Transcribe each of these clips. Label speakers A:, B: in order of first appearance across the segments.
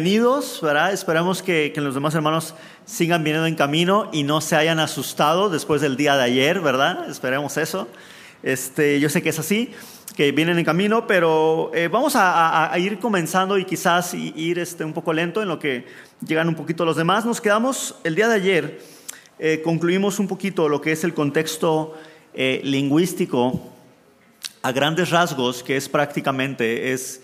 A: Bienvenidos, ¿verdad? Esperamos que, que, los demás hermanos sigan viniendo en camino y no se hayan asustado después del día de ayer, ¿verdad? Esperemos eso. Este, yo sé que es así, que vienen en camino, pero eh, vamos a, a, ir comenzando y quizás ir este, un poco lento en lo que llegan un poquito los demás. Nos quedamos el día de ayer, eh, concluimos un poquito lo que es el contexto eh, lingüístico a grandes rasgos, que es prácticamente es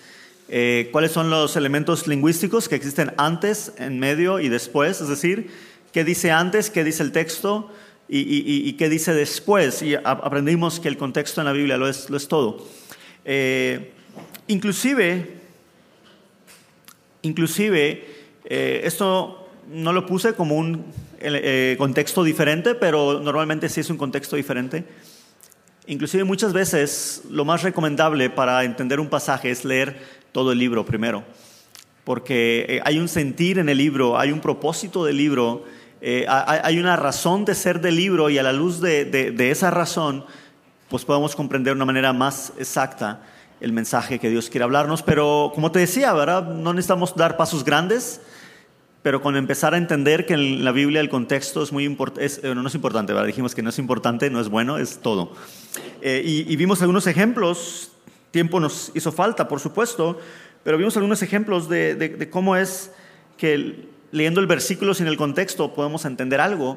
A: eh, cuáles son los elementos lingüísticos que existen antes, en medio y después, es decir, qué dice antes, qué dice el texto y, qué dice después. Y aprendimos que el contexto en la Biblia lo es, lo es todo. Eh, inclusive, inclusive, eh, esto no lo puse como un contexto diferente, pero normalmente sí es un contexto diferente. Inclusive muchas veces lo más recomendable para entender un pasaje es leer todo el libro primero, porque eh, hay un sentir en el libro, hay un propósito del libro, eh, hay una razón de ser del libro y a la luz de, esa razón, pues podemos comprender de una manera más exacta el mensaje que Dios quiere hablarnos. Pero como te decía, ¿verdad? No necesitamos dar pasos grandes, pero con empezar a entender que en la Biblia el contexto es muy importante, no, es importante, ¿verdad? Dijimos que no es importante, no es bueno, es todo. Eh, y, vimos algunos ejemplos tiempo nos hizo falta, por supuesto, pero vimos algunos ejemplos de, cómo es que leyendo el versículo sin el contexto podemos entender algo,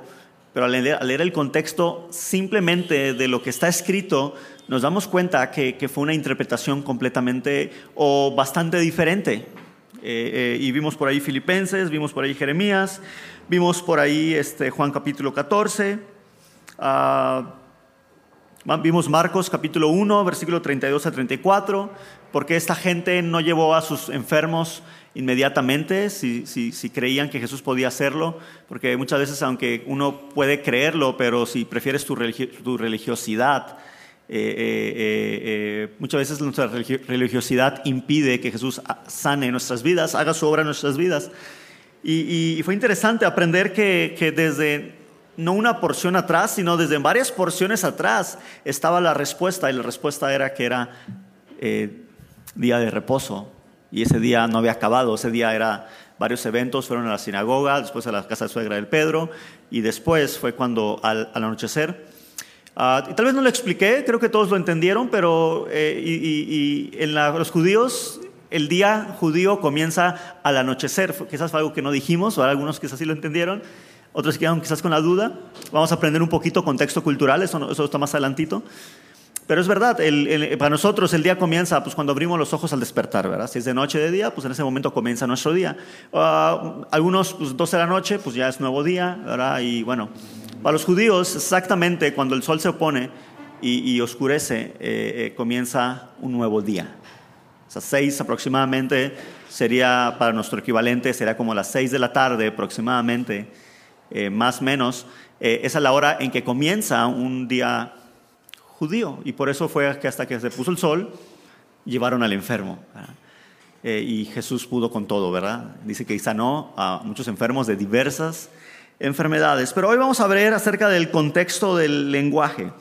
A: pero al leer, el contexto simplemente de lo que está escrito, nos damos cuenta que, fue una interpretación completamente o bastante diferente. Eh, eh, y vimos por ahí Filipenses, vimos por ahí Jeremías, vimos por ahí este, Juan capítulo 14. Vimos Marcos capítulo 1, versículo 32 a 34, porque esta gente no llevó a sus enfermos inmediatamente si, si, creían que Jesús podía hacerlo, porque muchas veces aunque uno puede creerlo, pero si prefieres tu, tu religiosidad, eh, eh, eh, muchas veces nuestra religiosidad impide que Jesús sane nuestras vidas, haga su obra en nuestras vidas. Y, y fue interesante aprender que, que desde no una porción atrás, sino desde varias porciones atrás estaba la respuesta y la respuesta era que era eh, día de reposo. Y ese día no había acabado, ese día era varios eventos, fueron a la sinagoga, después a la casa de suegra del Pedro y después fue cuando al, anochecer. Ah, y tal vez no lo expliqué, creo que todos lo entendieron, pero eh, y, en los judíos el día judío comienza al anochecer, quizás fue algo que no dijimos, o algunos quizás sí lo entendieron, otros quedan quizás con la duda. Vamos a aprender un poquito contexto cultural, eso, eso está más adelantito. Pero es verdad, para nosotros el día comienza pues, cuando abrimos los ojos al despertar, ¿verdad? Si es de noche de día, pues en ese momento comienza nuestro día. Uh, algunos, pues 12 de la noche, pues ya es nuevo día, ¿verdad? Y bueno, para los judíos, exactamente cuando el sol se opone y, oscurece, eh, eh, comienza un nuevo día. O sea, seis aproximadamente sería, para nuestro equivalente, sería como las seis de la tarde aproximadamente eh, más o menos, eh, esa es la hora en que comienza un día judío. Y por eso fue que hasta que se puso el sol, llevaron al enfermo. Eh, y Jesús pudo con todo, ¿verdad? Dice que sanó a muchos enfermos de diversas enfermedades. Pero hoy vamos a ver acerca del contexto del lenguaje.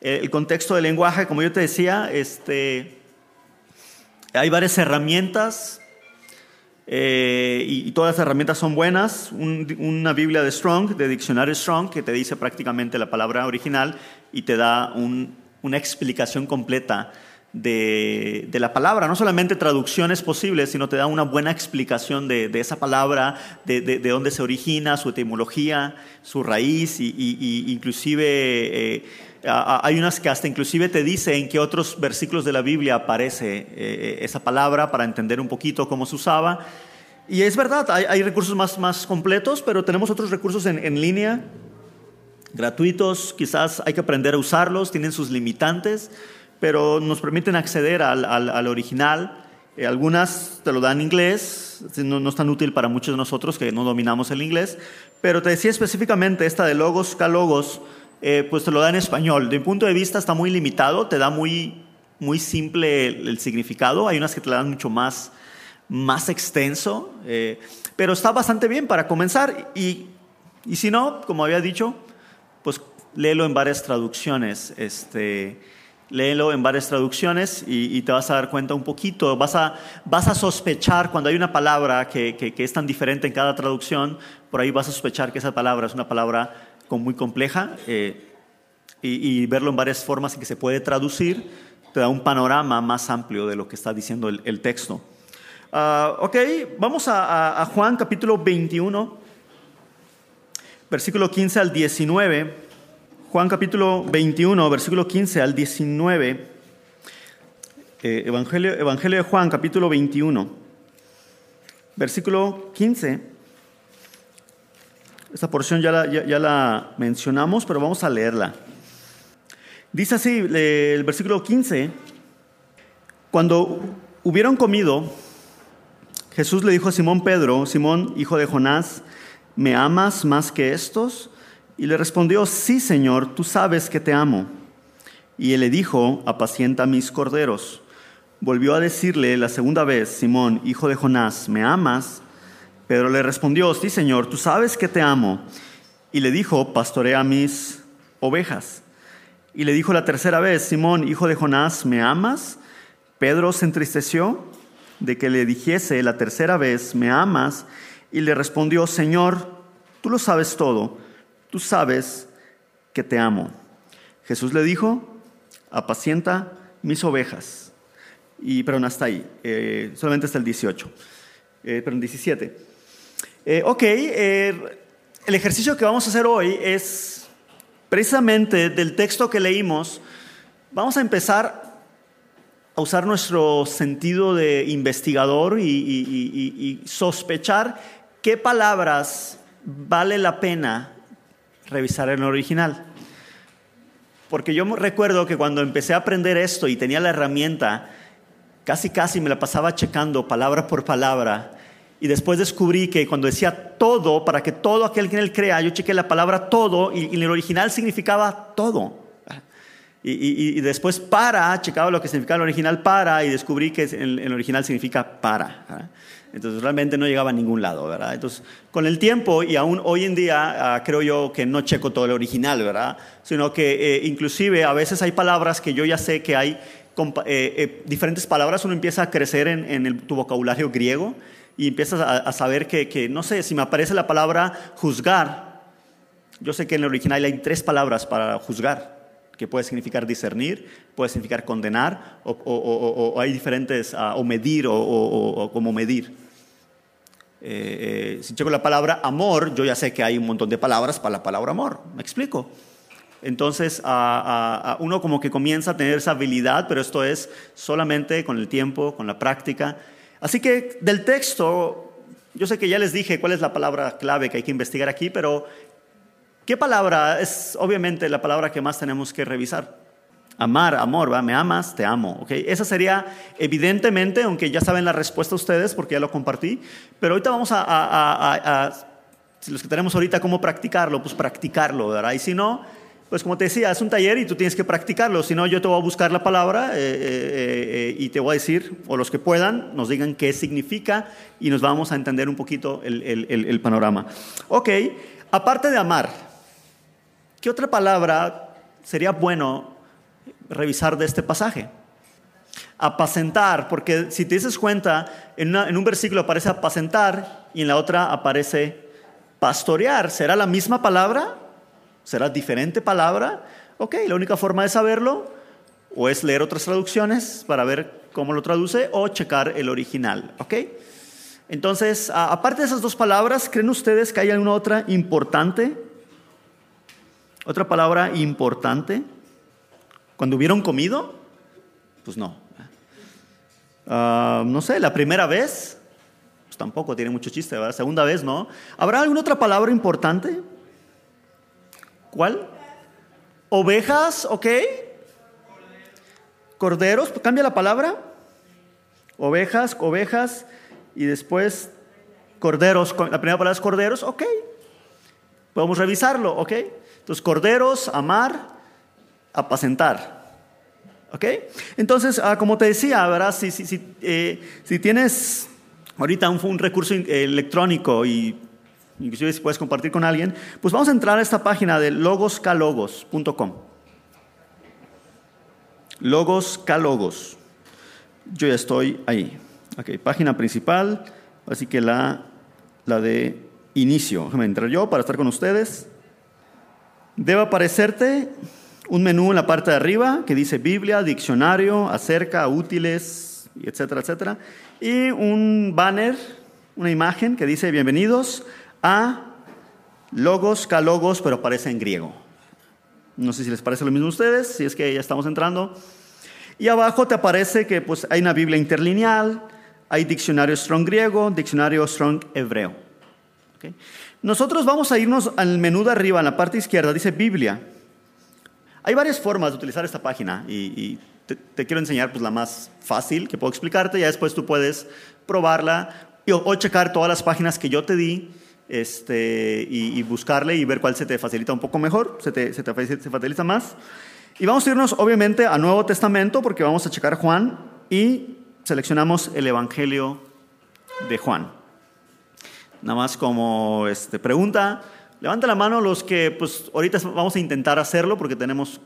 A: el contexto del lenguaje, como yo te decía, este, hay varias herramientas eh, y, todas las herramientas son buenas. una Biblia de Strong, de diccionario Strong, que te dice prácticamente la palabra original y te da una explicación completa de, la palabra. No solamente traducciones posibles, sino te da una buena explicación de, esa palabra, de, de, dónde se origina, su etimología, su raíz, y, inclusive... Eh, hay unas que hasta inclusive te dicen en qué otros versículos de la Biblia aparece eh, eh, esa palabra para entender un poquito cómo se usaba. Y es verdad, hay, recursos más, más completos, pero tenemos otros recursos en, línea, gratuitos, quizás hay que aprender a usarlos, tienen sus limitantes, pero nos permiten acceder al, al, original. Eh, algunas te lo dan en inglés, no, no, es tan útil para muchos de nosotros que no dominamos el inglés, pero te decía específicamente esta de Logos, Calogos, eh, pues te lo da en español. De mi punto de vista está muy limitado, te da muy, muy simple el, significado. Hay unas que te dan mucho más, más extenso, eh, pero está bastante bien para comenzar. Y, y, si no, como había dicho, pues léelo en varias traducciones. Este, léelo en varias traducciones y, te vas a dar cuenta un poquito, vas a, vas a sospechar cuando hay una palabra que, que, es tan diferente en cada traducción, por ahí vas a sospechar que esa palabra es una palabra muy compleja eh, y, verlo en varias formas en que se puede traducir te da un panorama más amplio de lo que está diciendo el, texto. Uh, ok, vamos a, a Juan capítulo 21, versículo 15 al 19. Juan capítulo 21, versículo 15 al 19. Eh, Evangelio, Evangelio de Juan capítulo 21, versículo 15. Esta porción ya la, ya, la mencionamos, pero vamos a leerla. Dice así el versículo 15. Cuando hubieron comido, Jesús le dijo a Simón Pedro, Simón, hijo de Jonás, ¿me amas más que estos? Y le respondió, sí, Señor, tú sabes que te amo. Y él le dijo, apacienta mis corderos. Volvió a decirle la segunda vez, Simón, hijo de Jonás, ¿me amas? Pedro le respondió, sí, Señor, tú sabes que te amo. Y le dijo, pastorea mis ovejas. Y le dijo la tercera vez, Simón, hijo de Jonás, ¿me amas? Pedro se entristeció de que le dijese la tercera vez, ¿me amas? Y le respondió, Señor, tú lo sabes todo tú sabes que te amo. Jesús le dijo, apacienta mis ovejas. Y, perdón, hasta ahí, eh, solamente hasta el 18, eh, perdón, 17. Eh, ok, el ejercicio que vamos a hacer hoy es precisamente del texto que leímos, vamos a empezar a usar nuestro sentido de investigador y, y sospechar qué palabras vale la pena revisar el original. Porque yo recuerdo que cuando empecé a aprender esto y tenía la herramienta, casi casi me la pasaba checando palabra por palabra. Y después descubrí que cuando decía todo, para que todo aquel que en él crea, yo chequé la palabra todo y, en el original significaba todo. Y, después para, checaba lo que significaba el original para y descubrí que en el original significa para. Entonces realmente no llegaba a ningún lado, ¿verdad? Entonces, con el tiempo y aún hoy en día ah, creo yo que no checo todo el original, ¿verdad? Sino que eh, inclusive a veces hay palabras que yo ya sé que hay eh, eh, diferentes palabras, uno empieza a crecer en, tu vocabulario griego y empiezas a, saber que, que, no sé, si me aparece la palabra juzgar, yo sé que en el original hay tres palabras para juzgar que puede significar discernir, puede significar condenar, o, hay diferentes, ah, o medir, o, como medir. Eh, eh, si checo la palabra amor, yo ya sé que hay un montón de palabras para la palabra amor. ¿Me explico? Entonces, uno como que comienza a tener esa habilidad, pero esto es solamente con el tiempo, con la práctica. Así que del texto, yo sé que ya les dije cuál es la palabra clave que hay que investigar aquí, pero ¿qué palabra es obviamente la palabra que más tenemos que revisar? Amar, amor, ¿va? Me amas, te amo. ¿okay? Esa sería evidentemente, aunque ya saben la respuesta ustedes porque ya lo compartí, pero ahorita vamos a, los que tenemos ahorita, ¿cómo practicarlo? Pues practicarlo, ¿verdad? Y si no, pues como te decía, es un taller y tú tienes que practicarlo. Si no, yo te voy a buscar la palabra eh, eh, eh, y te voy a decir, o los que puedan, nos digan qué significa y nos vamos a entender un poquito el, panorama. Ok, aparte de amar, ¿qué otra palabra sería bueno revisar de este pasaje. Apacentar, porque si te dices cuenta, en, un versículo aparece apacentar y en la otra aparece pastorear. ¿Será la misma palabra? ¿Será diferente palabra? Ok, la única forma de saberlo o es leer otras traducciones para ver cómo lo traduce o checar el original. ¿Ok? Entonces, aparte de esas dos palabras, ¿creen ustedes que hay alguna otra importante? ¿Otra palabra importante? Cuando hubieron comido, pues no. Ah, no sé, la primera vez, pues tampoco tiene mucho chiste, ¿verdad? Segunda vez, no. ¿Habrá alguna otra palabra importante? ¿Cuál? Ovejas, ¿ok? Corderos, cambia la palabra. Ovejas, ovejas, y después corderos. La primera palabra es corderos, ok. Podemos revisarlo, ok. Entonces, corderos, amar, apacentar. ¿Ok? Entonces, ah, como te decía, ¿verdad? Si, si, si, eh, si tienes ahorita un, un, recurso electrónico y inclusive si puedes compartir con alguien, pues vamos a entrar a esta página de logoscalogos.com. Logos, calogos. Yo ya estoy ahí. Ok, página principal, así que la, la de inicio. Déjame entrar yo para estar con ustedes. Debe aparecerte un menú en la parte de arriba que dice Biblia, diccionario, acerca, útiles, etcétera, etcétera. Y un banner, una imagen que dice bienvenidos a Logos, Calogos, pero aparece en griego. No sé si les parece lo mismo a ustedes, si es que ya estamos entrando. Y abajo te aparece que pues, hay una Biblia interlineal, hay diccionario Strong griego, diccionario Strong hebreo. Nosotros vamos a irnos al menú de arriba, en la parte izquierda, dice Biblia. Hay varias formas de utilizar esta página y, te, quiero enseñar pues, la más fácil que puedo explicarte, ya después tú puedes probarla o, checar todas las páginas que yo te di este, y, buscarle y ver cuál se te facilita un poco mejor, se te, se te facilita más. Y vamos a irnos obviamente al Nuevo Testamento porque vamos a checar Juan y seleccionamos el Evangelio de Juan. Nada más como este, pregunta, levanta la mano los que pues ahorita vamos a intentar hacerlo porque tenemos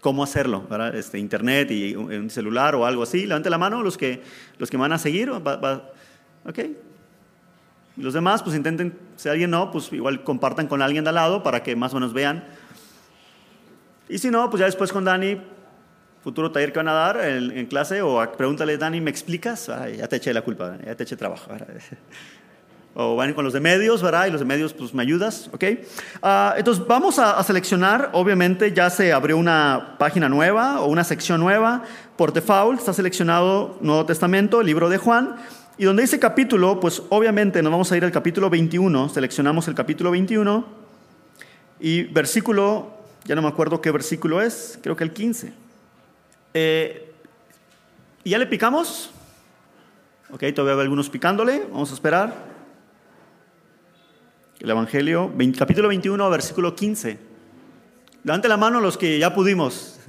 A: cómo hacerlo, ¿verdad? Este, internet y un celular o algo así. Levante la mano los que, los que van a seguir. ok. Los demás, pues intenten, si alguien no, pues igual compartan con alguien de al lado para que más o menos vean y si no, pues ya después con Dani, futuro taller que van a dar en, clase, o pregúntale, Dani, ¿me explicas? ya te eché la culpa, ya te eché trabajo. O van con los de medios, ¿verdad? Y los de medios, pues me ayudas, ¿ok? Ah, entonces vamos a, seleccionar, obviamente ya se abrió una página nueva o una sección nueva. Por default está seleccionado Nuevo Testamento, el libro de Juan. Y donde dice capítulo, pues obviamente nos vamos a ir al capítulo 21, seleccionamos el capítulo 21 y versículo ya no me acuerdo qué versículo es, creo que el 15. Eh, ¿Y ya le picamos? Ok, todavía hay algunos picándole, vamos a esperar. El Evangelio, capítulo 21, versículo 15. Levante la mano los que ya pudimos.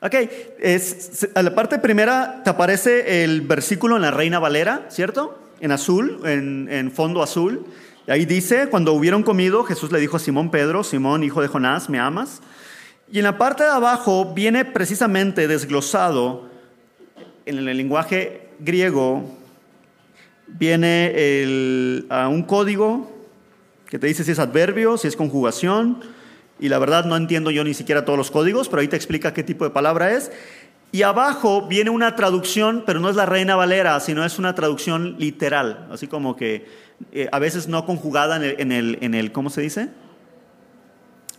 A: Ok, es, a la parte primera te aparece el versículo en la Reina Valera, ¿cierto? En azul, en, fondo azul. Y ahí dice, cuando hubieron comido, Jesús le dijo a Simón Pedro, Simón, hijo de Jonás, ¿me amas? Y en la parte de abajo viene precisamente desglosado en el lenguaje griego, viene un código que te dice si es adverbio, si es conjugación, y la verdad no entiendo yo ni siquiera todos los códigos, pero ahí te explica qué tipo de palabra es. Y abajo viene una traducción, pero no es la Reina Valera, sino es una traducción literal, así como que eh, a veces no conjugada en el, en el, ¿cómo se dice?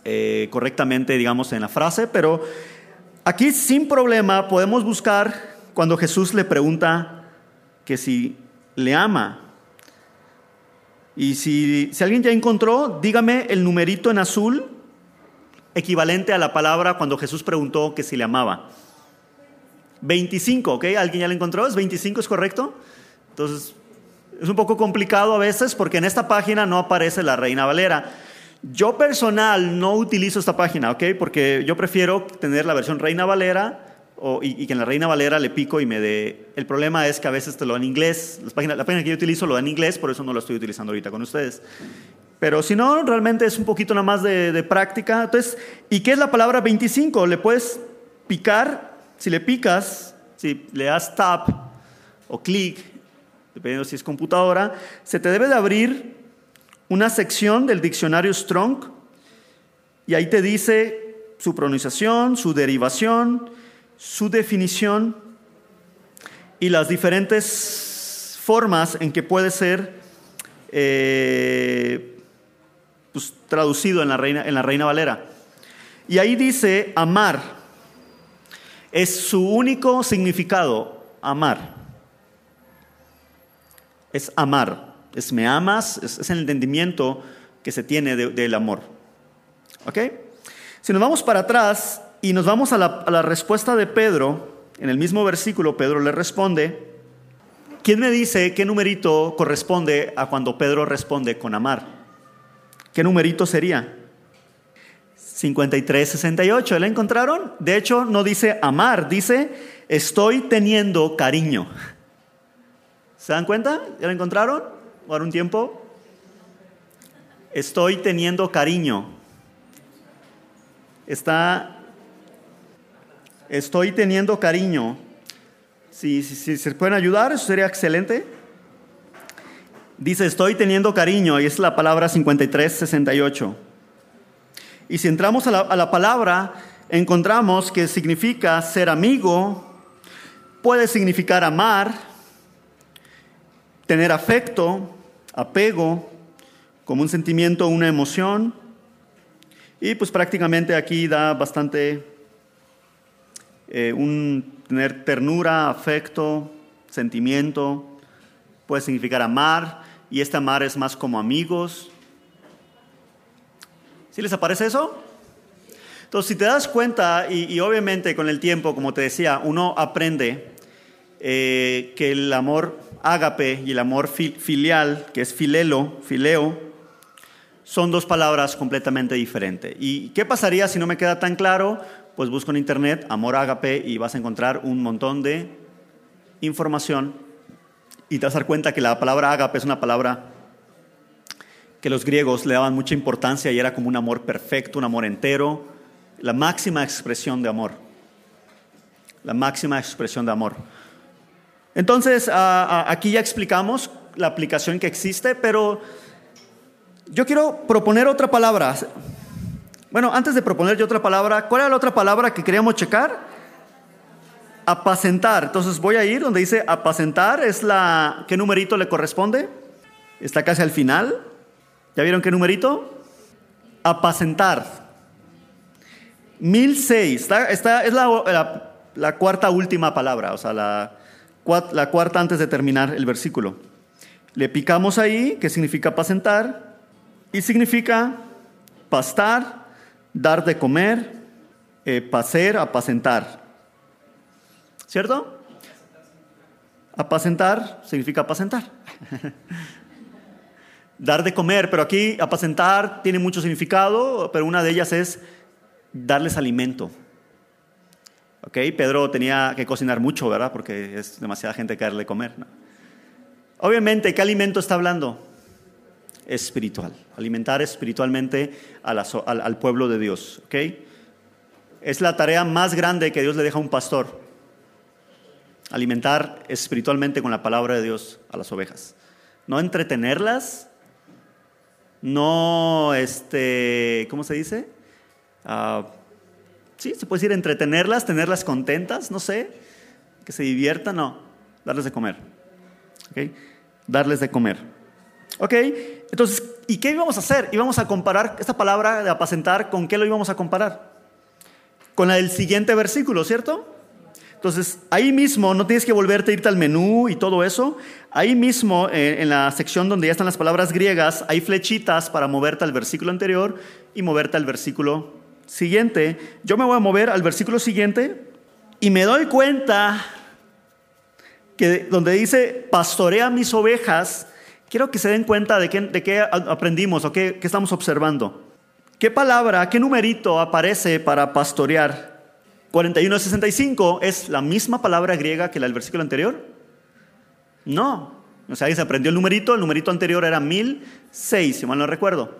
A: Eh, correctamente, digamos, en la frase, pero aquí sin problema podemos buscar cuando Jesús le pregunta que si le ama. Y si, si alguien ya encontró, dígame el numerito en azul equivalente a la palabra cuando Jesús preguntó que si le amaba. 25, ¿ok? ¿Alguien ya lo encontró? ¿Es 25, es correcto? Entonces, es un poco complicado a veces porque en esta página no aparece la Reina Valera. Yo personal no utilizo esta página, ¿ok? Porque yo prefiero tener la versión Reina Valera y, que en la Reina Valera le pico y me dé... El problema es que a veces te lo dan en inglés. la página que yo utilizo lo dan en inglés, por eso no lo estoy utilizando ahorita con ustedes. Pero si no, realmente es un poquito nada más de, práctica. Entonces, ¿y qué es la palabra 25? Le puedes picar, si le picas, si le das tap o clic dependiendo si es computadora, se te debe de abrir una sección del diccionario Strong y ahí te dice su pronunciación, su derivación, su definición y las diferentes formas en que puede ser eh, traducido en la, Reina, en la Reina Valera. Y ahí dice amar. Es su único significado, amar es amar, es me amas, es, el entendimiento que se tiene del amor. ¿Ok? Si nos vamos para atrás y nos vamos a la, a la respuesta de Pedro, en el mismo versículo Pedro le responde, ¿quién me dice qué numerito corresponde a cuando Pedro responde con amar? ¿Qué numerito sería? 5368, ¿la encontraron? De hecho, no dice amar, dice estoy teniendo cariño. ¿Se dan cuenta? ¿Ya lo encontraron? ¿Por un tiempo? Estoy teniendo cariño. Está Estoy teniendo cariño. Si, se pueden ayudar, eso sería excelente. Dice, estoy teniendo cariño, y es la palabra 5368. Y si entramos a la, a la palabra, encontramos que significa ser amigo, puede significar amar, tener afecto, apego, como un sentimiento, una emoción. Y pues prácticamente aquí da bastante eh, un tener ternura, afecto, sentimiento, puede significar amar, y este amar es más como amigos. ¿Sí les aparece eso? Entonces, si te das cuenta, y, obviamente con el tiempo, como te decía, uno aprende eh, que el amor ágape y el amor filial, que es filelo, fileo, son dos palabras completamente diferentes. ¿Y qué pasaría si no me queda tan claro? Pues busco en internet amor ágape y vas a encontrar un montón de información y te vas a dar cuenta que la palabra ágape es una palabra que los griegos le daban mucha importancia y era como un amor perfecto, un amor entero, la máxima expresión de amor. La máxima expresión de amor. Entonces, aquí ya explicamos la aplicación que existe, pero yo quiero proponer otra palabra. Bueno, antes de proponer yo otra palabra, ¿cuál era la otra palabra que queríamos checar? Apacentar. Entonces voy a ir donde dice apacentar, es la... ¿Qué numerito le corresponde? Está casi al final. ¿Ya vieron qué numerito? Apacentar. 1006. Esta, es la, cuarta última palabra, o sea, la, cuarta antes de terminar el versículo. Le picamos ahí, que significa apacentar, y significa pastar, dar de comer, eh, pacer, apacentar. ¿Cierto? Apacentar significa apacentar. dar de comer, pero aquí apacentar tiene mucho significado, pero una de ellas es darles alimento. ¿Ok? Pedro tenía que cocinar mucho, ¿verdad? Porque es demasiada gente que darle comer. Obviamente, ¿qué alimento está hablando? espiritual, alimentar espiritualmente al, pueblo de Dios. ¿okay? Es la tarea más grande que Dios le deja a un pastor, alimentar espiritualmente con la palabra de Dios a las ovejas. No entretenerlas, no, este, ¿cómo se dice? Uh, sí, se puede decir entretenerlas, tenerlas contentas, no sé, que se diviertan, no, darles de comer. ¿okay? Darles de comer. ¿Ok? Entonces, ¿y qué íbamos a hacer? Íbamos a comparar esta palabra de apacentar, ¿con qué lo íbamos a comparar? Con la del siguiente versículo, ¿cierto? Entonces, ahí mismo, no tienes que volverte a irte al menú y todo eso. Ahí mismo, eh, en la sección donde ya están las palabras griegas, hay flechitas para moverte al versículo anterior y moverte al versículo siguiente. Yo me voy a mover al versículo siguiente y me doy cuenta que donde dice, pastorea mis ovejas, Quiero que se den cuenta de qué, aprendimos o qué, estamos observando. ¿Qué palabra, qué numerito aparece para pastorear? 4165 es la misma palabra griega que la del versículo anterior. No. O sea, ahí se aprendió el numerito, el numerito anterior era 1006, si mal no recuerdo.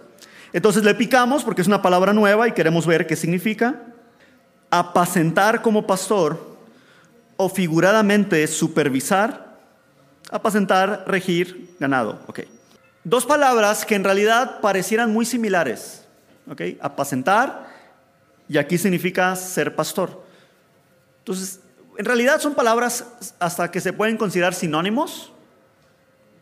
A: Entonces le picamos porque es una palabra nueva y queremos ver qué significa. Apacentar como pastor o figuradamente supervisar Apacentar, regir, ganado. Ok. Dos palabras que en realidad parecieran muy similares. Ok. Apacentar y aquí significa ser pastor. Entonces, en realidad son palabras hasta que se pueden considerar sinónimos.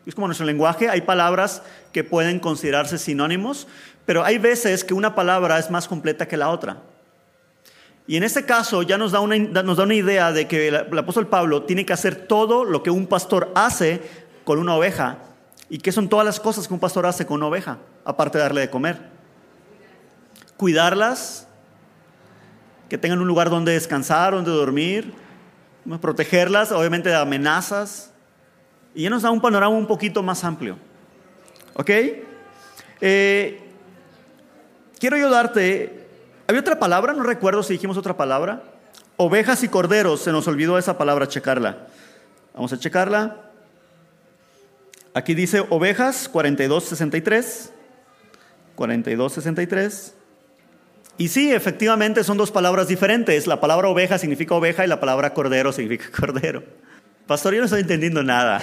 A: Es como nuestro lenguaje, hay palabras que pueden considerarse sinónimos, pero hay veces que una palabra es más completa que la otra. Y en este caso ya nos da una, nos da una idea de que el, apóstol Pablo tiene que hacer todo lo que un pastor hace con una oveja. ¿Y qué son todas las cosas que un pastor hace con una oveja? Aparte de darle de comer. Cuidarlas, que tengan un lugar donde descansar, donde dormir, protegerlas, obviamente de amenazas. Y ya nos da un panorama un poquito más amplio. ¿Ok? Eh, quiero ayudarte había otra palabra, no recuerdo si dijimos otra palabra. Ovejas y corderos, se nos olvidó esa palabra, checarla. Vamos a checarla. Aquí dice ovejas 4263. 4263. Y sí, efectivamente son dos palabras diferentes. La palabra oveja significa oveja y la palabra cordero significa cordero. Pastor, yo no estoy entendiendo nada.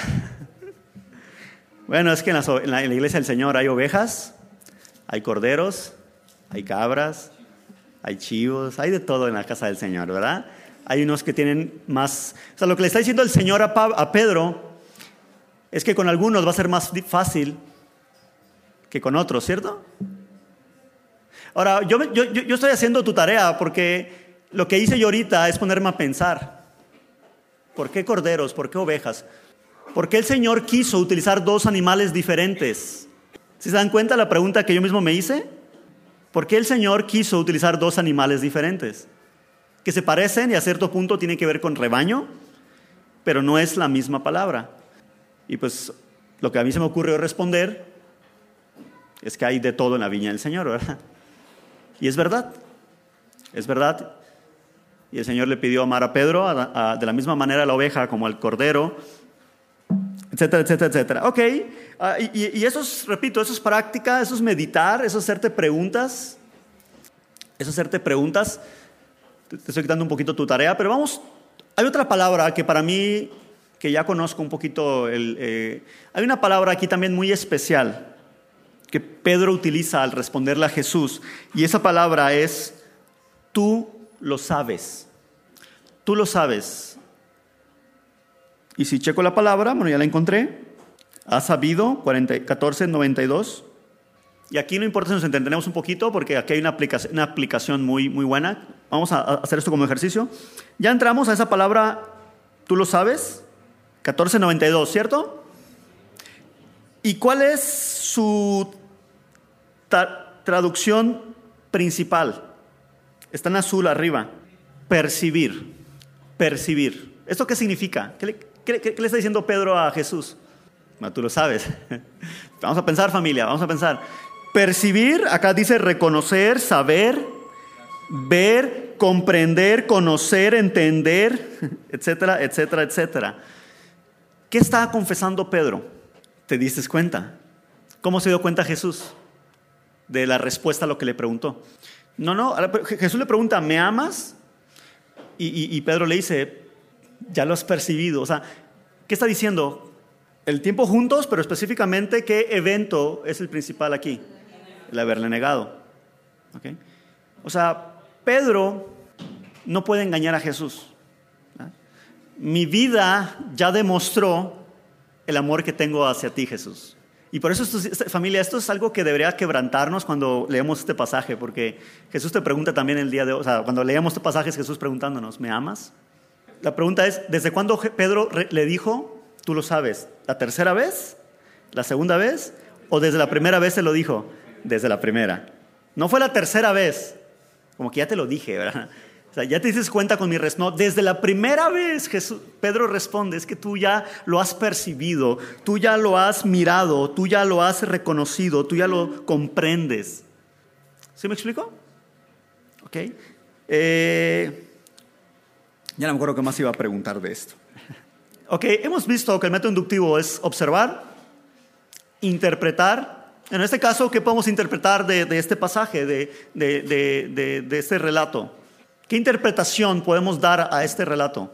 A: Bueno, es que en la, iglesia del Señor hay ovejas, hay corderos, hay cabras, hay chivos, hay de todo en la casa del Señor, ¿verdad? Hay unos que tienen más... O sea, lo que le está diciendo el Señor a, Pedro es que con algunos va a ser más fácil que con otros, ¿cierto? Ahora, yo, yo, estoy haciendo tu tarea porque lo que hice yo ahorita es ponerme a pensar. ¿Por qué corderos? ¿Por qué ovejas? ¿Por qué el Señor quiso utilizar dos animales diferentes? ¿Se dan cuenta la pregunta que yo mismo me hice? ¿Por qué el Señor quiso utilizar dos animales diferentes? Que se parecen y a cierto punto tienen que ver con rebaño, pero no es la misma palabra. Y pues lo que a mí se me ocurrió responder es que hay de todo en la viña del Señor, ¿verdad? Y es verdad, es verdad. Y el Señor le pidió amar a Pedro de la misma manera a la oveja como al cordero, etcétera, etcétera, etcétera. Ok, ah, y, eso es, repito, eso es práctica, eso es meditar, eso es hacerte preguntas, eso es hacerte preguntas. Te, estoy quitando un poquito tu tarea, pero vamos, hay otra palabra que para mí, que ya conozco un poquito, eh, hay una palabra aquí también muy especial que Pedro utiliza al responderle a Jesús, y esa palabra es, tú lo sabes, tú lo sabes. Y si checo la palabra, bueno, ya la encontré. Ha sabido, 14, 92. Y aquí no importa si nos entendemos un poquito, porque aquí hay una aplicación, una aplicación muy, muy buena. Vamos a hacer esto como ejercicio. Ya entramos a esa palabra, tú lo sabes, 1492, ¿cierto? ¿Y cuál es su traducción principal? Está en azul arriba. Percibir. Percibir. ¿Esto qué significa? ¿Qué le, ¿Qué, le está diciendo Pedro a Jesús? Tú lo sabes. Vamos a pensar familia, vamos a pensar. Percibir, acá dice reconocer, saber, ver, comprender, conocer, entender, etcétera, etcétera, etcétera. ¿Qué estaba confesando Pedro? ¿Te diste cuenta? ¿Cómo se dio cuenta Jesús de la respuesta a lo que le preguntó? No, no, Jesús le pregunta, ¿me amas? y Pedro le dice, ya lo has percibido. O sea, ¿qué está diciendo? El tiempo juntos, pero específicamente qué evento es el principal aquí, el haberle negado. O sea, Pedro no puede engañar a Jesús. Mi vida ya demostró el amor que tengo hacia ti, Jesús. Y por eso, familia, esto es algo que debería quebrantarnos cuando leemos este pasaje, porque Jesús te pregunta también el día de hoy, o sea, cuando leemos este pasaje es Jesús preguntándonos, ¿me amas? La pregunta es, ¿desde cuándo Pedro le dijo, tú lo sabes, la tercera vez, la segunda vez, o desde la primera vez se lo dijo? Desde la primera. No fue la tercera vez, como que ya te lo dije, ¿verdad? O sea, ya te dices cuenta con mi respuesta. No, desde la primera vez Jesús, Pedro responde, es que tú ya lo has percibido, tú ya lo has mirado, tú ya lo has reconocido, tú ya lo comprendes. ¿Sí me explico? Ok. Eh, ya no me acuerdo qué más iba a preguntar de esto. Ok, hemos visto que el método inductivo es observar, interpretar. En este caso, ¿qué podemos interpretar de, este pasaje, de, de, este relato? ¿Qué interpretación podemos dar a este relato?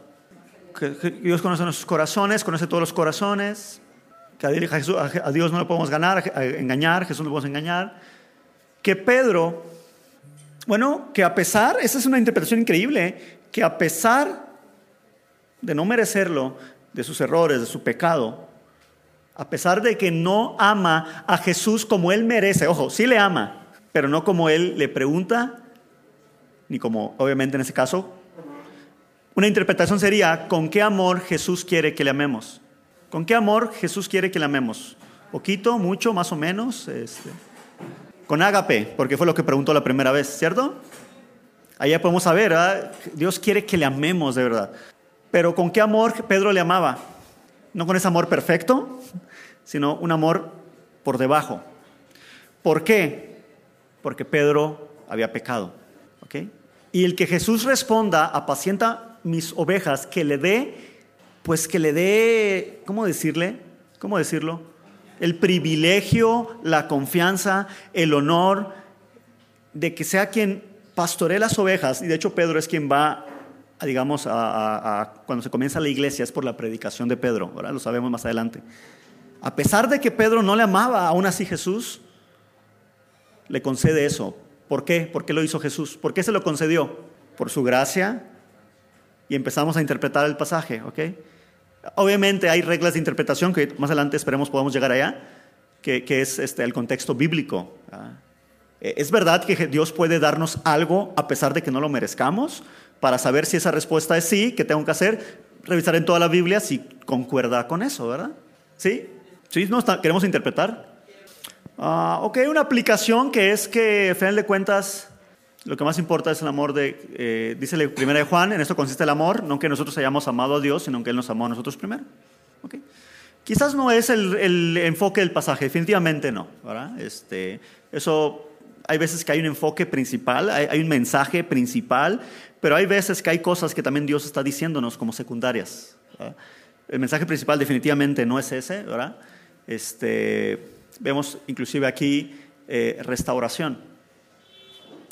A: Que, Dios conoce nuestros corazones, conoce todos los corazones, que a, a Dios no le podemos ganar, engañar, Jesús no le podemos engañar. Que Pedro, bueno, que a pesar, esa es una interpretación increíble, que a pesar de no merecerlo, de sus errores, de su pecado, a pesar de que no ama a Jesús como él merece, ojo, sí le ama, pero no como él le pregunta, ni como obviamente en ese caso, una interpretación sería, ¿con qué amor Jesús quiere que le amemos? ¿Con qué amor Jesús quiere que le amemos? ¿Poquito, mucho, más o menos? Este, con ágape, porque fue lo que preguntó la primera vez, ¿cierto? Allá podemos saber, Dios quiere que le amemos de verdad. Pero ¿con qué amor Pedro le amaba? No con ese amor perfecto, sino un amor por debajo. ¿Por qué? Porque Pedro había pecado. Y el que Jesús responda, apacienta mis ovejas, que le dé, pues que le dé, ¿cómo decirle? ¿Cómo decirlo? El privilegio, la confianza, el honor de que sea quien pastoré las ovejas, y de hecho Pedro es quien va, a, digamos, a, cuando se comienza la iglesia, es por la predicación de Pedro, ahora lo sabemos más adelante. A pesar de que Pedro no le amaba, aún así Jesús le concede eso. ¿Por qué? ¿Por qué lo hizo Jesús? ¿Por qué se lo concedió? Por su gracia. Y empezamos a interpretar el pasaje, ¿ok? Obviamente hay reglas de interpretación que más adelante esperemos podamos llegar allá, que, es este, el contexto bíblico. E, ¿Es verdad que Dios puede darnos algo a pesar de que no lo merezcamos? Para saber si esa respuesta es sí, ¿qué tengo que hacer? Revisar en toda la Biblia si concuerda con eso, ¿verdad? ¿Sí? ¿Sí? ¿No queremos interpretar? Ah, ok, una aplicación que es que, a final de cuentas, lo que más importa es el amor de, eh, dice la primera de Juan, en esto consiste el amor, no que nosotros hayamos amado a Dios, sino que Él nos amó a nosotros primero. Okay. Quizás no es el, enfoque del pasaje, definitivamente no. ¿verdad? Este, eso, hay veces que hay un enfoque principal, hay, un mensaje principal, pero hay veces que hay cosas que también Dios está diciéndonos como secundarias. El mensaje principal definitivamente no es ese, ¿verdad? Este, vemos inclusive aquí eh, restauración.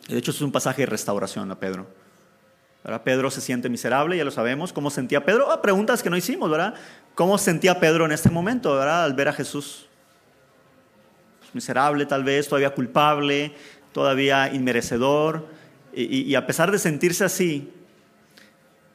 A: De hecho, es un pasaje de restauración a Pedro. Pedro se siente miserable, ya lo sabemos. ¿Cómo sentía Pedro? Ah, preguntas que no hicimos, ¿verdad? ¿Cómo sentía Pedro en este momento, ¿verdad? Al ver a Jesús. Pues, miserable tal vez, todavía culpable, todavía inmerecedor. Y, a pesar de sentirse así,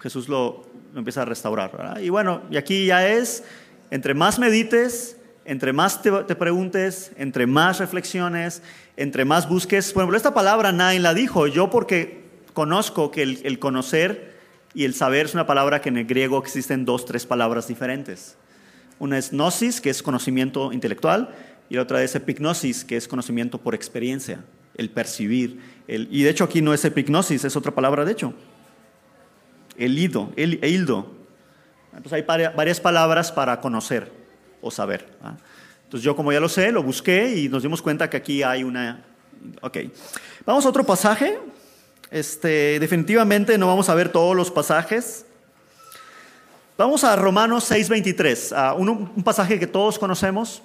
A: Jesús lo, empieza a restaurar, ¿verdad? Y bueno, y aquí ya es, entre más medites, entre más te, preguntes, entre más reflexiones, entre más busques. Por ejemplo, esta palabra nadie la dijo. Yo porque conozco que el, conocer y el saber es una palabra que en el griego existen dos, tres palabras diferentes. Una es gnosis, que es conocimiento intelectual, y la otra es epignosis, que es conocimiento por experiencia, el percibir. y de hecho aquí no es epignosis, es otra palabra de hecho. El ido, el eildo. Entonces hay varias palabras para conocer o saber. Entonces yo como ya lo sé, lo busqué y nos dimos cuenta que aquí hay una... Ok. Vamos a otro pasaje. Este, definitivamente no vamos a ver todos los pasajes. Vamos a Romanos 6:23, un, un pasaje que todos conocemos.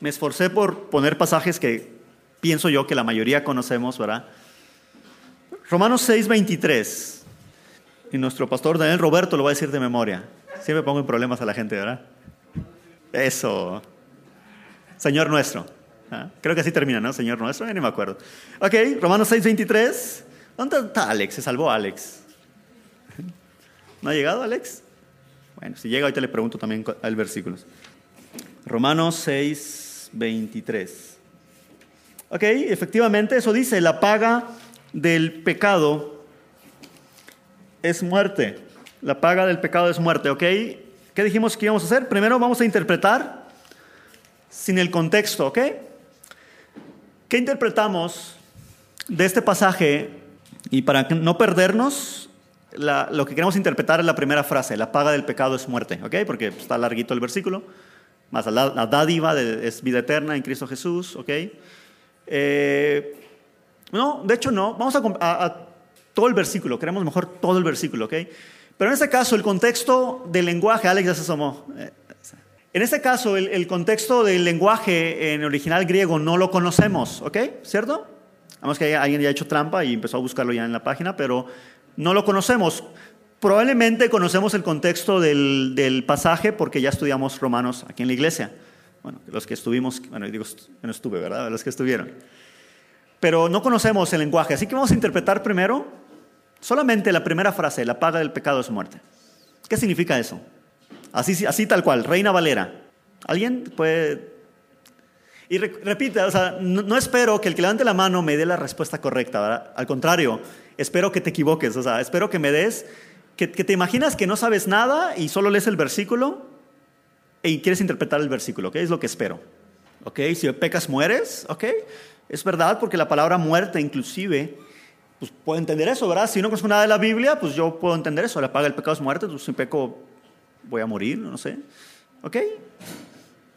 A: Me esforcé por poner pasajes que pienso yo que la mayoría conocemos, ¿verdad? Romanos 6:23. Y nuestro pastor Daniel Roberto lo va a decir de memoria. Siempre pongo en problemas a la gente, ¿verdad? Eso. Señor nuestro. Ah, creo que así termina, ¿no? Señor nuestro, ya ni me acuerdo. Ok, Romanos 6, 23. ¿Dónde está Alex? Se salvó Alex. ¿No ha llegado Alex? Bueno, si llega ahorita le pregunto también al versículo. Romanos 6, 23. Ok, efectivamente eso dice, la paga del pecado es muerte. La paga del pecado es muerte, ¿ok? ¿Qué dijimos que íbamos a hacer? Primero vamos a interpretar sin el contexto, ¿ok? ¿Qué interpretamos de este pasaje? Y para no perdernos, lo que queremos interpretar es la primera frase, la paga del pecado es muerte, ¿ok? Porque está larguito el versículo, más la, dádiva es vida eterna en Cristo Jesús, ¿ok? Eh, no, de hecho no, vamos a, a todo el versículo, queremos mejor todo el versículo, ¿ok? Pero en este caso, el contexto del lenguaje, Alex ya se asomó. En este caso, el, contexto del lenguaje en original griego no lo conocemos, ¿ok? ¿Cierto? Vamos que alguien ya ha hecho trampa y empezó a buscarlo ya en la página, pero no lo conocemos. Probablemente conocemos el contexto del, pasaje porque ya estudiamos Romanos aquí en la iglesia. Bueno, los que estuvimos, bueno, digo, no estuve, ¿verdad? Los que estuvieron. Pero no conocemos el lenguaje, así que vamos a interpretar primero Solamente la primera frase, la paga del pecado es muerte. ¿Qué significa eso? Así, así tal cual, Reina Valera. ¿Alguien puede...? Y repite, o sea, no, espero que el que levante la mano me dé la respuesta correcta, ¿verdad? Al contrario, espero que te equivoques, o sea, espero que me des, que, te imaginas que no sabes nada y solo lees el versículo y quieres interpretar el versículo, ¿ok? Es lo que espero. ¿Ok? Si pecas, mueres, ¿ok? Es verdad porque la palabra muerte inclusive pues puedo entender eso, ¿verdad? Si no conozco nada de la Biblia, pues yo puedo entender eso. La paga del pecado es muerte, pues si peco voy a morir, no sé. ¿Ok?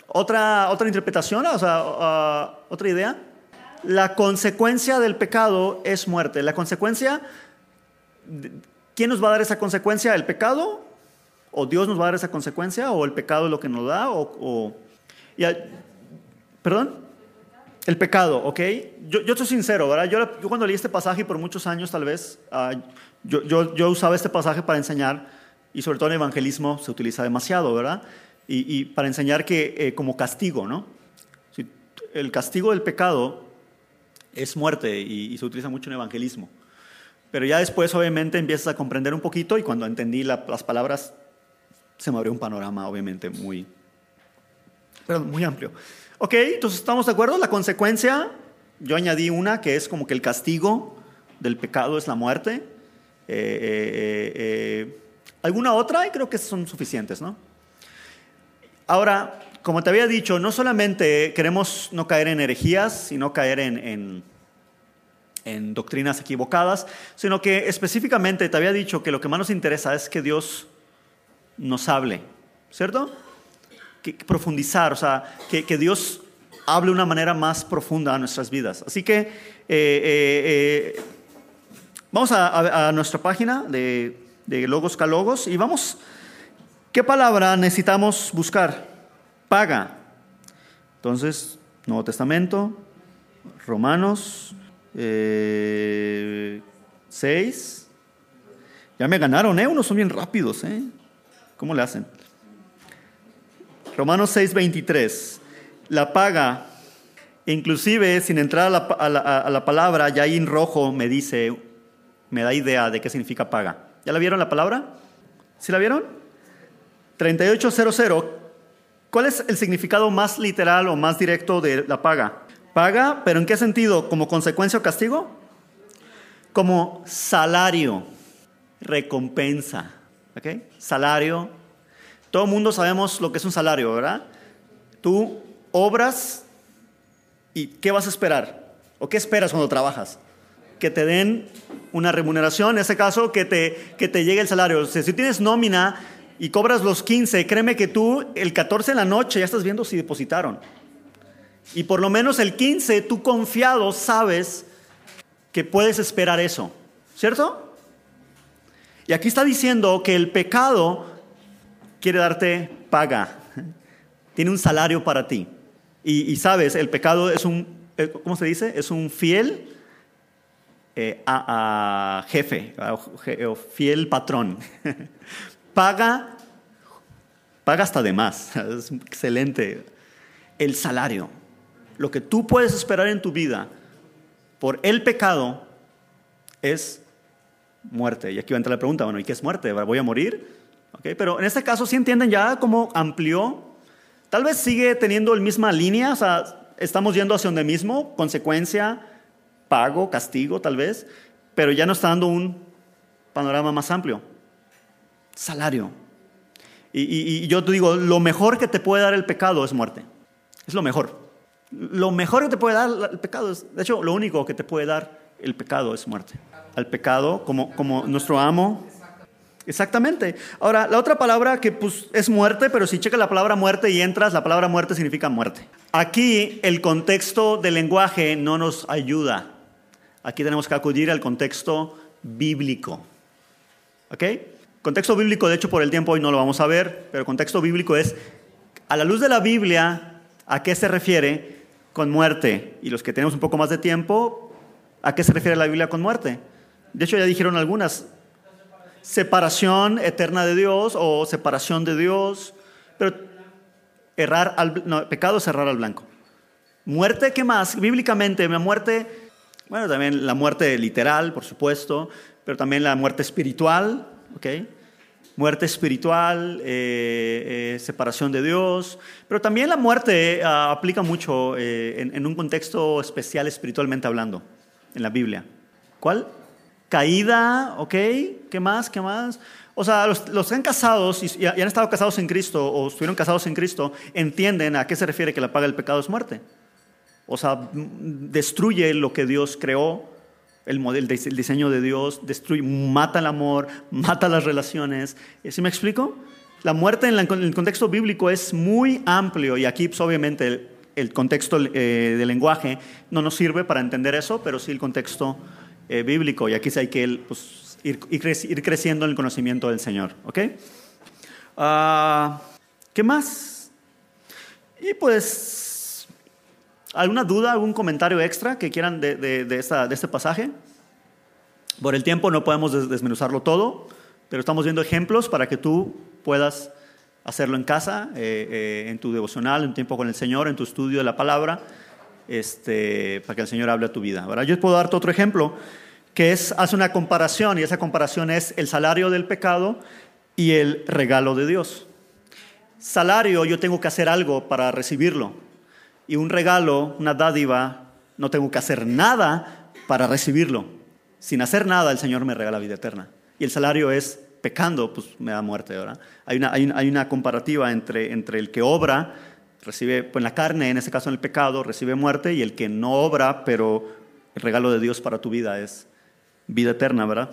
A: Otra, otra interpretación, o sea, uh, otra idea. La consecuencia del pecado es muerte. La consecuencia, ¿quién nos va a dar esa consecuencia? ¿El pecado? ¿O Dios nos va a dar esa consecuencia? ¿O el pecado es lo que nos da? ¿O, ¿Perdón? El pecado, ¿ok? Yo, yo estoy sincero, ¿verdad? Yo, yo, cuando leí este pasaje por muchos años tal vez, uh, yo, yo, yo, usaba este pasaje para enseñar, y sobre todo en evangelismo se utiliza demasiado, ¿verdad? Y, y para enseñar que eh, como castigo, ¿no? Si, el castigo del pecado es muerte y, y, se utiliza mucho en evangelismo. Pero ya después obviamente empiezas a comprender un poquito y cuando entendí la, las palabras se me abrió un panorama obviamente muy, perdón, muy amplio. Ok, entonces estamos de acuerdo. La consecuencia, yo añadí una que es como que el castigo del pecado es la muerte. Eh, eh, eh, ¿Alguna otra? Y creo que son suficientes, ¿no? Ahora, como te había dicho, no solamente queremos no caer en herejías, sino caer en, en, en doctrinas equivocadas, sino que específicamente te había dicho que lo que más nos interesa es que Dios nos hable, ¿cierto? Profundizar, o sea, que, Dios hable de una manera más profunda a nuestras vidas. Así que eh, eh, eh, vamos a, nuestra página de, de Logos Calogos y vamos, ¿qué palabra necesitamos buscar? Paga. Entonces, Nuevo Testamento, Romanos 6. Ya me ganaron, ¿eh? Unos son bien rápidos, ¿eh? ¿Cómo le hacen? Romanos 6:23. La paga, inclusive sin entrar a la, palabra, ya ahí en rojo me dice, me da idea de qué significa paga. ¿Ya la vieron la palabra? ¿Sí la vieron? 3800. ¿Cuál es el significado más literal o más directo de la paga? Paga, pero ¿en qué sentido? ¿Como consecuencia o castigo? Como salario, recompensa. ¿Ok? Salario, todo el mundo sabemos lo que es un salario, ¿verdad? Tú obras y ¿qué vas a esperar? ¿O qué esperas cuando trabajas? Que te den una remuneración, en ese caso, que te, que te llegue el salario. O sea, si tienes nómina y cobras los 15, créeme que tú el 14 de la noche ya estás viendo si depositaron. Y por lo menos el 15, tú confiado sabes que puedes esperar eso, ¿cierto? Y aquí está diciendo que el pecado quiere darte paga, tiene un salario para ti. Y, sabes, el pecado es un, eh, ¿cómo se dice? Es un fiel eh, a, a, jefe o fiel patrón. paga, paga hasta de más. Es excelente. El salario, lo que tú puedes esperar en tu vida por el pecado es muerte. Y aquí va a entrar la pregunta, bueno, ¿y qué es muerte? ¿Voy a morir? Okay, pero en este caso sí entienden ya cómo amplió. Tal vez sigue teniendo la misma línea, o sea, estamos yendo hacia donde mismo, consecuencia, pago, castigo tal vez, pero ya nos está dando un panorama más amplio. Salario. Y, yo te digo, lo mejor que te puede dar el pecado es muerte. Es lo mejor. Lo mejor que te puede dar el pecado es, de hecho, lo único que te puede dar el pecado es muerte. Al pecado, como nuestro amo, Exactamente. Ahora, la otra palabra que pues, es muerte, pero si checas la palabra muerte y entras, la palabra muerte significa muerte. Aquí el contexto del lenguaje no nos ayuda. Aquí tenemos que acudir al contexto bíblico. ¿Ok? Contexto bíblico, de hecho, por el tiempo hoy no lo vamos a ver, pero contexto bíblico es, a la luz de la Biblia, ¿a qué se refiere con muerte? Y los que tenemos un poco más de tiempo, ¿a qué se refiere la Biblia con muerte? De hecho, ya dijeron algunas, separación eterna de Dios o separación de Dios, pero errar al, pecado es errar al blanco. Muerte, ¿qué más? Bíblicamente, la muerte, bueno, también la muerte literal, por supuesto, pero también la muerte espiritual, ¿ok? Muerte espiritual, eh, eh, separación de Dios, pero también la muerte uh, aplica mucho eh, en, en un contexto especial espiritualmente hablando, en la Biblia. ¿Cuál? caída, ¿ok? ¿Qué más? ¿Qué más? O sea, los, los que han casados y, y, han estado casados en Cristo o estuvieron casados en Cristo, entienden a qué se refiere que la paga del pecado es muerte. O sea, destruye lo que Dios creó, el, modelo, el diseño de Dios, destruye, mata el amor, mata las relaciones. ¿Sí me explico? La muerte en, la, en el contexto bíblico es muy amplio y aquí pues, obviamente el, el contexto eh, del lenguaje no nos sirve para entender eso, pero sí el contexto eh, bíblico y aquí sí hay que pues, ir, creciendo en el conocimiento del Señor. ¿Ok? Uh, ¿Qué más? Y pues ¿Alguna duda, algún comentario extra que quieran de, este pasaje? Por el tiempo no podemos desmenuzarlo todo, pero estamos viendo ejemplos para que tú puedas hacerlo en casa, eh, eh, en tu devocional, en tiempo con el Señor, en tu estudio de la palabra, este, para que el Señor hable a tu vida. ¿verdad? Yo puedo darte otro ejemplo, que es, hace una comparación, y esa comparación es el salario del pecado y el regalo de Dios. Salario, yo tengo que hacer algo para recibirlo, y un regalo, una dádiva, no tengo que hacer nada para recibirlo. Sin hacer nada, el Señor me regala vida eterna. Y el salario es pecando, pues me da muerte. ¿verdad? Hay, una, hay, una, comparativa entre, entre el que obra, recibe, pues en la carne, en ese caso en el pecado, recibe muerte, y el que no obra, pero el regalo de Dios para tu vida es vida eterna, ¿verdad?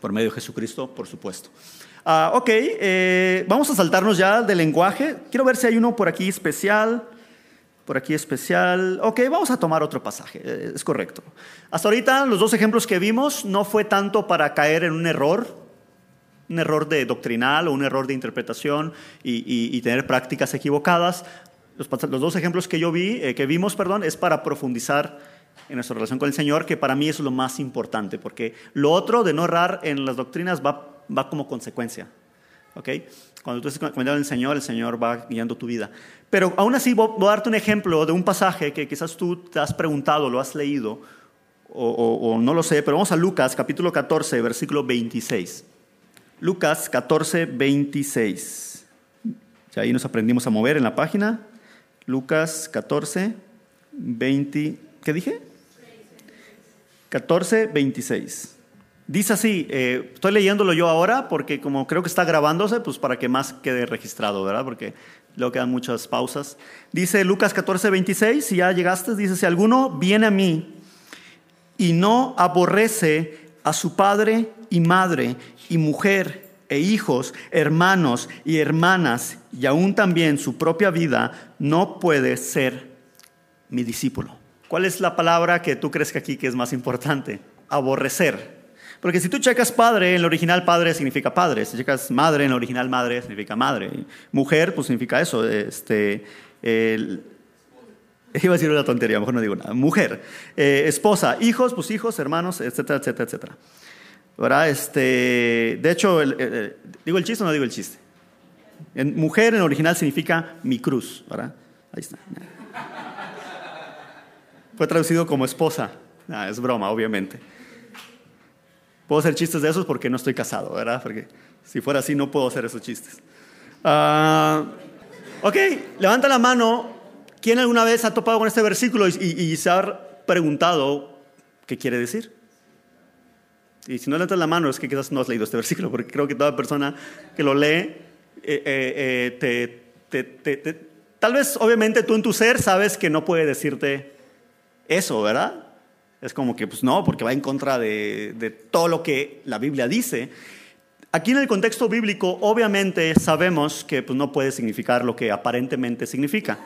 A: Por medio de Jesucristo, por supuesto. Ah, ok, eh, vamos a saltarnos ya del lenguaje. Quiero ver si hay uno por aquí especial por aquí especial. Ok, vamos a tomar otro pasaje, eh, es correcto. Hasta ahorita los dos ejemplos que vimos no fue tanto para caer en un error, un error de doctrinal o un error de interpretación y, tener prácticas equivocadas. Los, dos ejemplos que yo vi, eh, que vimos, perdón, es para profundizar en nuestra relación con el Señor, que para mí es lo más importante, porque lo otro de no errar en las doctrinas va, va como consecuencia. ¿ok? Cuando tú estás comentando el Señor, el Señor va guiando tu vida. Pero aún así voy a darte un ejemplo de un pasaje que quizás tú te has preguntado, lo has leído, o, no lo sé, pero vamos a Lucas capítulo 14, versículo 26. Lucas 14, 26. Ya ahí nos aprendimos a mover en la página. Lucas 14, 20. ¿Qué dije? 14, 26. Dice así, eh, estoy leyéndolo yo ahora porque como creo que está grabándose, pues para que más quede registrado, ¿verdad? Porque luego quedan muchas pausas. Dice Lucas 14, 26, si ya llegaste, dice, si alguno viene a mí y no aborrece a su padre y madre y mujer e hijos, hermanos y hermanas y aún también su propia vida, no puede ser mi discípulo. ¿Cuál es la palabra que tú crees que aquí que es más importante? Aborrecer. Porque si tú checas padre, en el original padre significa padre. Si checas madre, en el original madre significa madre. Mujer, pues significa eso. Este, iba a decir una tontería, mejor no digo nada. Mujer, eh, esposa, hijos, pues hijos, hermanos, etcétera, etcétera, etcétera. ¿Verdad? Este, de hecho, ¿digo el chiste o no digo el chiste? En, mujer en el original significa mi cruz, ¿verdad? Ahí está. Fue traducido como esposa. Ah, es broma, obviamente. Puedo hacer chistes de esos porque no estoy casado, ¿verdad? Porque si fuera así no puedo hacer esos chistes. Uh, ok, levanta la mano. ¿Quién alguna vez ha topado con este versículo y, se ha preguntado qué quiere decir? Y si no levantas la mano es que quizás no has leído este versículo, porque creo que toda persona que lo lee, eh, eh, eh, te, te, tal vez obviamente tú en tu ser sabes que no puede decirte eso, ¿verdad? Es como que, pues no, porque va en contra de, todo lo que la Biblia dice. Aquí en el contexto bíblico, obviamente sabemos que pues, no puede significar lo que aparentemente significa.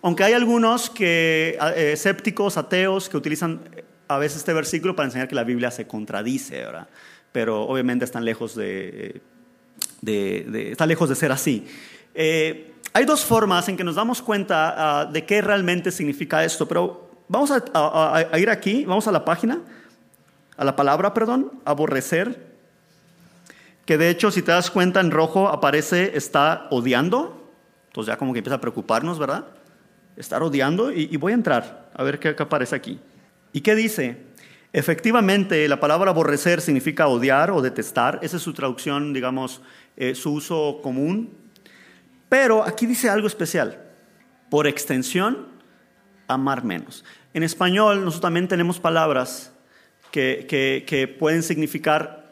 A: Aunque hay algunos que, eh, escépticos, ateos, que utilizan a veces este versículo para enseñar que la Biblia se contradice, ¿verdad? Pero obviamente están lejos de, están lejos de ser así. Eh, hay dos formas en que nos damos cuenta ah, de qué realmente significa esto, pero Vamos a, ir aquí, vamos a la página, a la palabra, perdón, aborrecer, que de hecho si te das cuenta en rojo aparece está odiando, entonces ya como que empieza a preocuparnos, ¿verdad? Estar odiando y, voy a entrar a ver qué, aparece aquí. ¿Y qué dice? Efectivamente, la palabra aborrecer significa odiar o detestar, esa es su traducción, digamos, eh, su uso común, pero aquí dice algo especial. Por extensión, amar menos. En español nosotros también tenemos palabras que, pueden significar,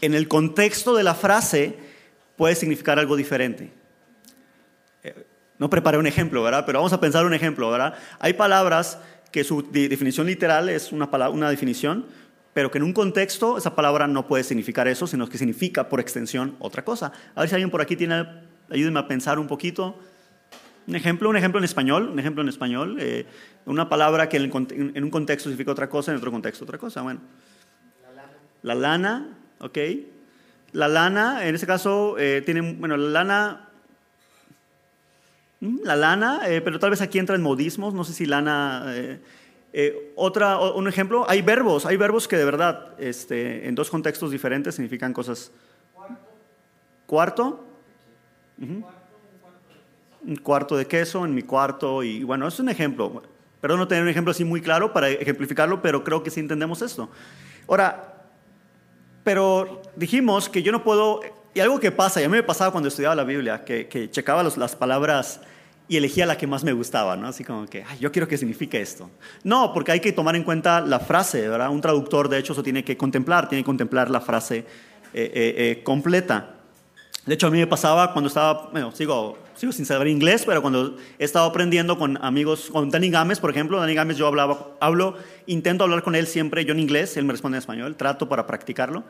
A: en el contexto de la frase, puede significar algo diferente. Eh, no preparé un ejemplo, ¿verdad? Pero vamos a pensar un ejemplo, ¿verdad? Hay palabras que su definición literal es una, palabra, una definición, pero que en un contexto esa palabra no puede significar eso, sino que significa por extensión otra cosa. A ver si alguien por aquí tiene, ayúdenme a pensar un poquito. Un ejemplo, un ejemplo en español, un ejemplo en español, eh, una palabra que en, un contexto significa otra cosa, en otro contexto otra cosa. Bueno, la lana, la lana ok. La lana, en este caso, eh, tiene, bueno, la lana, Mm, la lana, eh, pero tal vez aquí entra en modismos, no sé si lana... Otra, un ejemplo, hay verbos, hay verbos que de verdad este, en dos contextos diferentes significan cosas. Cuarto. Un cuarto de queso en mi cuarto y bueno, es un ejemplo. Perdón no tener un ejemplo así muy claro para ejemplificarlo, pero creo que sí entendemos esto. Ahora, pero dijimos que yo no puedo, y algo que pasa, y a mí me pasaba cuando estudiaba la Biblia, que, que checaba las palabras y elegía la que más me gustaba, ¿no? Así como que, yo quiero que signifique esto. No, porque hay que tomar en cuenta la frase, ¿verdad? Un traductor, de hecho, eso tiene que contemplar, tiene que contemplar la frase eh, eh, eh, completa. De hecho, a mí me pasaba cuando estaba, bueno, sigo, sigo sin saber inglés, pero cuando he estado aprendiendo con amigos, con Danny Gámez, por ejemplo, Danny Gámez yo hablaba, hablo, intento hablar con él siempre, yo en inglés, él me responde en español, trato para practicarlo.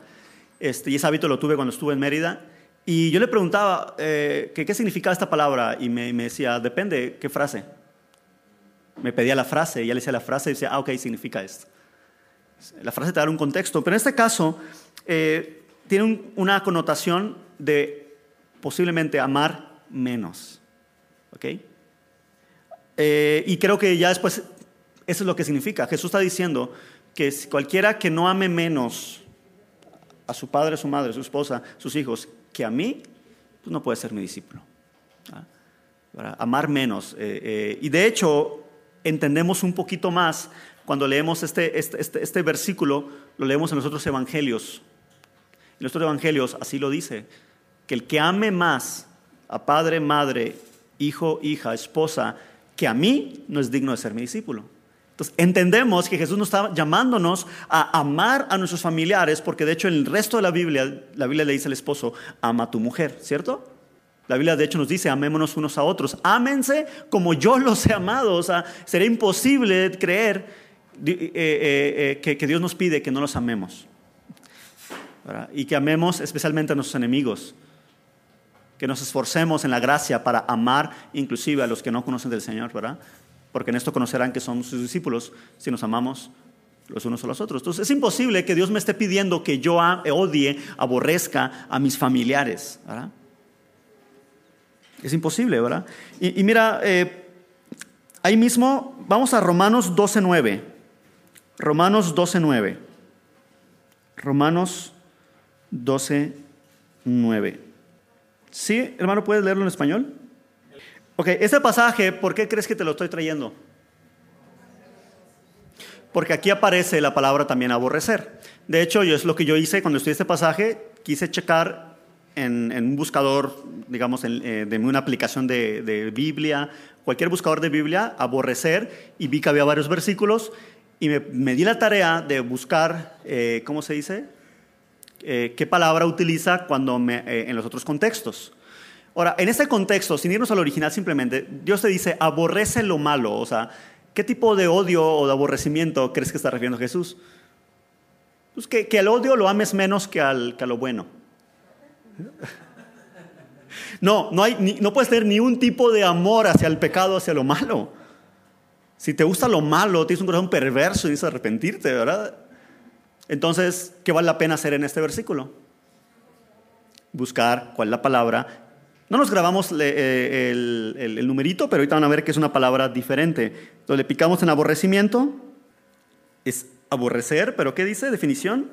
A: Este, y ese hábito lo tuve cuando estuve en Mérida. Y yo le preguntaba eh, qué significaba esta palabra y me, decía, depende, ¿qué frase? Me pedía la frase y ya le decía la frase y decía, ah, ok, significa esto. La frase te da un contexto, pero en este caso eh, tiene una connotación de posiblemente amar menos. ¿Ok? Eh, y creo que ya después, eso es lo que significa. Jesús está diciendo que cualquiera que no ame menos a su padre, a su madre, a su esposa, a sus hijos, que a mí, pues no puede ser mi discípulo. Amar menos. Eh, eh, y de hecho, entendemos un poquito más cuando leemos este, este, este, este, versículo, lo leemos en los otros evangelios. En los otros evangelios así lo dice, que el que ame más a padre, madre, hijo, hija, esposa, que a mí, no es digno de ser mi discípulo. Entonces, entendemos que Jesús nos está llamándonos a amar a nuestros familiares, porque de hecho en el resto de la Biblia, la Biblia le dice al esposo, ama a tu mujer, ¿cierto? La Biblia de hecho nos dice, amémonos unos a otros, ámense como yo los he amado. O sea, sería imposible creer eh, eh, eh, que, Dios nos pide que no los amemos. Y que amemos especialmente a nuestros enemigos. Que nos esforcemos en la gracia para amar inclusive a los que no conocen del Señor, ¿verdad? porque en esto conocerán que somos sus discípulos si nos amamos los unos a los otros. Entonces es imposible que Dios me esté pidiendo que yo odie, aborrezca a mis familiares. ¿verdad? Es imposible, ¿verdad? Y, mira, eh, ahí mismo vamos a Romanos 12.9. Romanos 12.9. Romanos 12.9. ¿Sí, hermano, puedes leerlo en español? Ok, ese pasaje, ¿por qué crees que te lo estoy trayendo? Porque aquí aparece la palabra también aborrecer. De hecho, yo es lo que yo hice cuando estudié este pasaje, quise checar en, un buscador, digamos, eh, de una aplicación de, Biblia, cualquier buscador de Biblia, aborrecer, y vi que había varios versículos, y me, di la tarea de buscar, eh, ¿cómo se dice? Eh, ¿Qué palabra utiliza cuando en los otros contextos? Ahora, en este contexto, sin irnos al original simplemente, Dios te dice, aborrece lo malo. O sea, ¿qué tipo de odio o de aborrecimiento crees que está refiriendo Jesús? Pues que, que al odio lo ames menos que, al, que a lo bueno. No, no, hay, no puedes tener ni un tipo de amor hacia el pecado, hacia lo malo. Si te gusta lo malo, tienes un corazón perverso y dices arrepentirte, ¿verdad? Entonces, ¿qué vale la pena hacer en este versículo? Buscar cuál es la palabra no nos grabamos eh, el, numerito, pero ahorita van a ver que es una palabra diferente. Entonces le picamos en aborrecimiento, es aborrecer, pero ¿qué dice? Definición.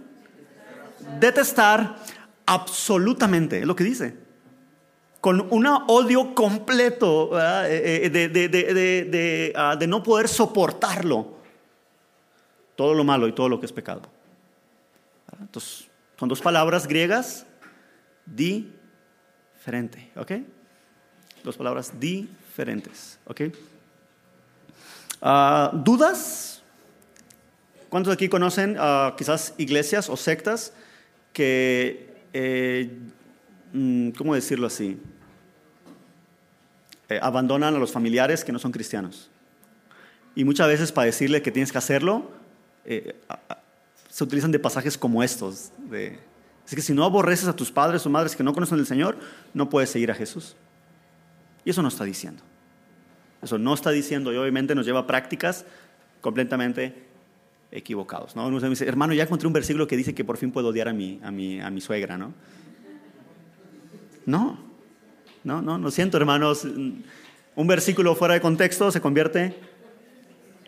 A: Detestar absolutamente, es lo que dice. Con un odio completo eh, eh, ah, de, no poder soportarlo. Todo lo malo y todo lo que es pecado. Son dos palabras griegas, di diferente, ¿ok? Dos palabras diferentes, ¿ok? Ah, ¿Dudas? ¿Cuántos aquí conocen uh, quizás iglesias o sectas que, eh, mm, ¿cómo decirlo así? Eh, abandonan a los familiares que no son cristianos. Y muchas veces para decirle que tienes que hacerlo, eh, se utilizan de pasajes como estos, de Así que si no aborreces a tus padres o madres que no conocen al Señor, no puedes seguir a Jesús. Y eso no está diciendo. Eso no está diciendo y obviamente nos lleva a prácticas completamente equivocados. ¿no? Uno dice, hermano, ya encontré un versículo que dice que por fin puedo odiar a mi, a mi, a mi suegra, ¿no? No, no, no, lo siento, hermanos. Un versículo fuera de contexto se convierte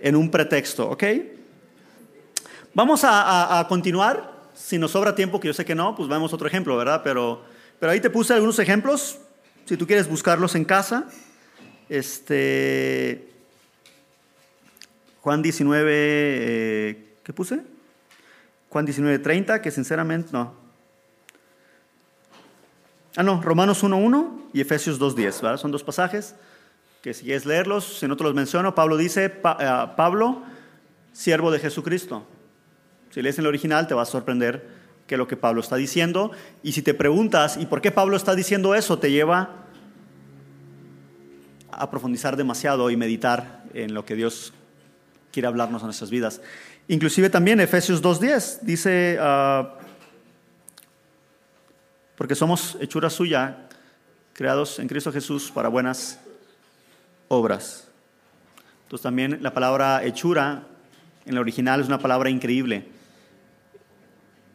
A: en un pretexto, ¿ok? Vamos a, continuar. Si nos sobra tiempo, que yo sé que no, pues vemos otro ejemplo, ¿verdad? Pero, pero ahí te puse algunos ejemplos, si tú quieres buscarlos en casa. Este, Juan 19, eh, ¿qué puse? Juan 19, 30, que sinceramente no. Ah, no, Romanos 1.1 y Efesios 2.10, ¿verdad? Son dos pasajes que si quieres leerlos, si no te los menciono, Pablo dice, eh, Pablo, siervo de Jesucristo. Si lees en el original te va a sorprender que lo que Pablo está diciendo. Y si te preguntas, ¿y por qué Pablo está diciendo eso? Te lleva a profundizar demasiado y meditar en lo que Dios quiere hablarnos en nuestras vidas. Inclusive también Efesios 2.10 dice, ah, porque somos hechura suya, creados en Cristo Jesús para buenas obras. Entonces también la palabra hechura en el original es una palabra increíble.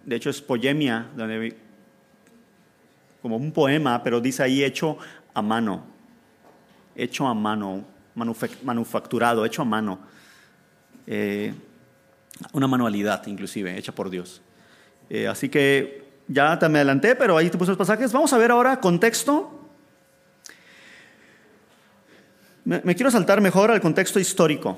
A: De hecho es poemia, como un poema, pero dice ahí hecho a mano, hecho a mano, manufacturado, hecho a mano. Eh, una manualidad inclusive, hecha por Dios. Eh, así que ya te me adelanté, pero ahí te puse los pasajes. Vamos a ver ahora contexto me, quiero saltar mejor al contexto histórico.